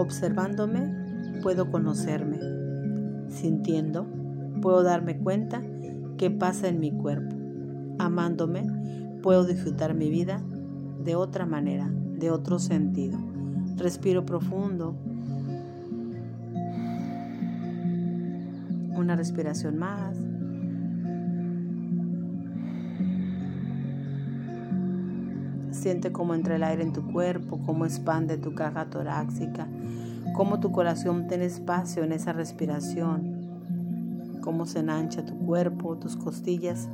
Observándome, puedo conocerme. Sintiendo, puedo darme cuenta qué pasa en mi cuerpo. Amándome, puedo disfrutar mi vida de otra manera, de otro sentido. Respiro profundo. Una respiración más. Siente cómo entra el aire en tu cuerpo, cómo expande tu caja torácica, cómo tu corazón tiene espacio en esa respiración, cómo se enancha tu cuerpo, tus costillas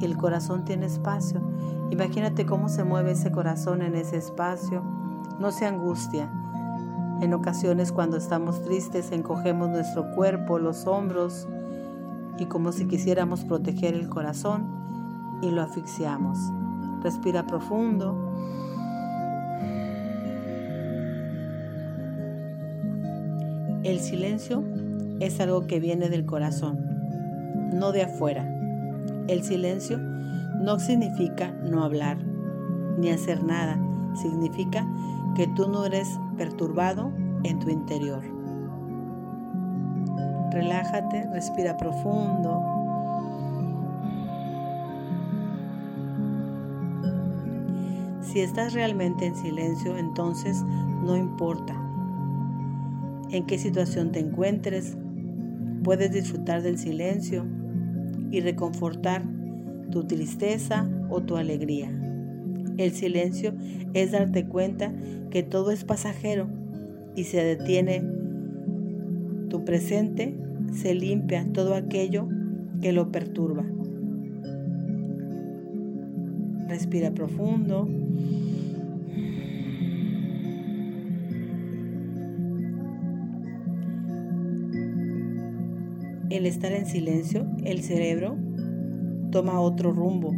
y el corazón tiene espacio. Imagínate cómo se mueve ese corazón en ese espacio. No se angustia. En ocasiones cuando estamos tristes encogemos nuestro cuerpo, los hombros y como si quisiéramos proteger el corazón y lo asfixiamos. Respira profundo. El silencio es algo que viene del corazón, no de afuera. El silencio no significa no hablar ni hacer nada, significa que tú no eres perturbado en tu interior. Relájate, respira profundo. Si estás realmente en silencio, entonces no importa en qué situación te encuentres, puedes disfrutar del silencio y reconfortar tu tristeza o tu alegría. El silencio es darte cuenta que todo es pasajero y se detiene tu presente, se limpia todo aquello que lo perturba. Respira profundo. El estar en silencio, el cerebro toma otro rumbo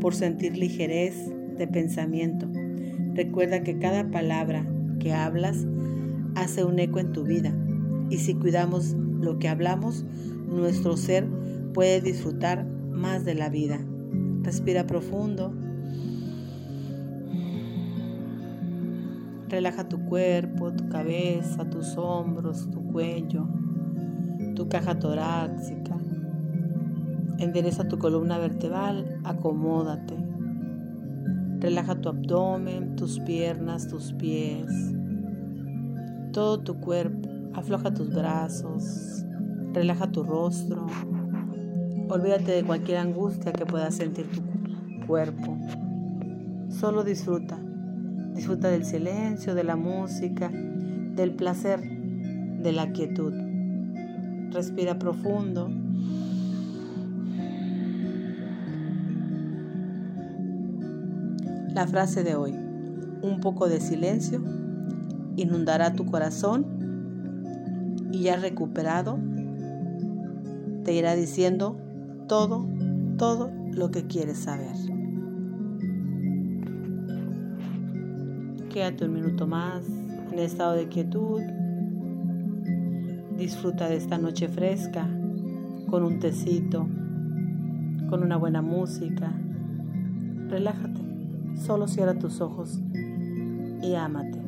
por sentir ligerez de pensamiento. Recuerda que cada palabra que hablas hace un eco en tu vida y si cuidamos lo que hablamos, nuestro ser puede disfrutar más de la vida. Respira profundo. Relaja tu cuerpo, tu cabeza, tus hombros, tu cuello, tu caja torácica. Endereza tu columna vertebral, acomódate. Relaja tu abdomen, tus piernas, tus pies, todo tu cuerpo. Afloja tus brazos, relaja tu rostro. Olvídate de cualquier angustia que pueda sentir tu cuerpo. Solo disfruta. Disfruta del silencio, de la música, del placer, de la quietud. Respira profundo. La frase de hoy. Un poco de silencio inundará tu corazón y ya recuperado, te irá diciendo todo, todo lo que quieres saber. Quédate un minuto más en estado de quietud. Disfruta de esta noche fresca con un tecito, con una buena música. Relájate, solo cierra tus ojos y ámate.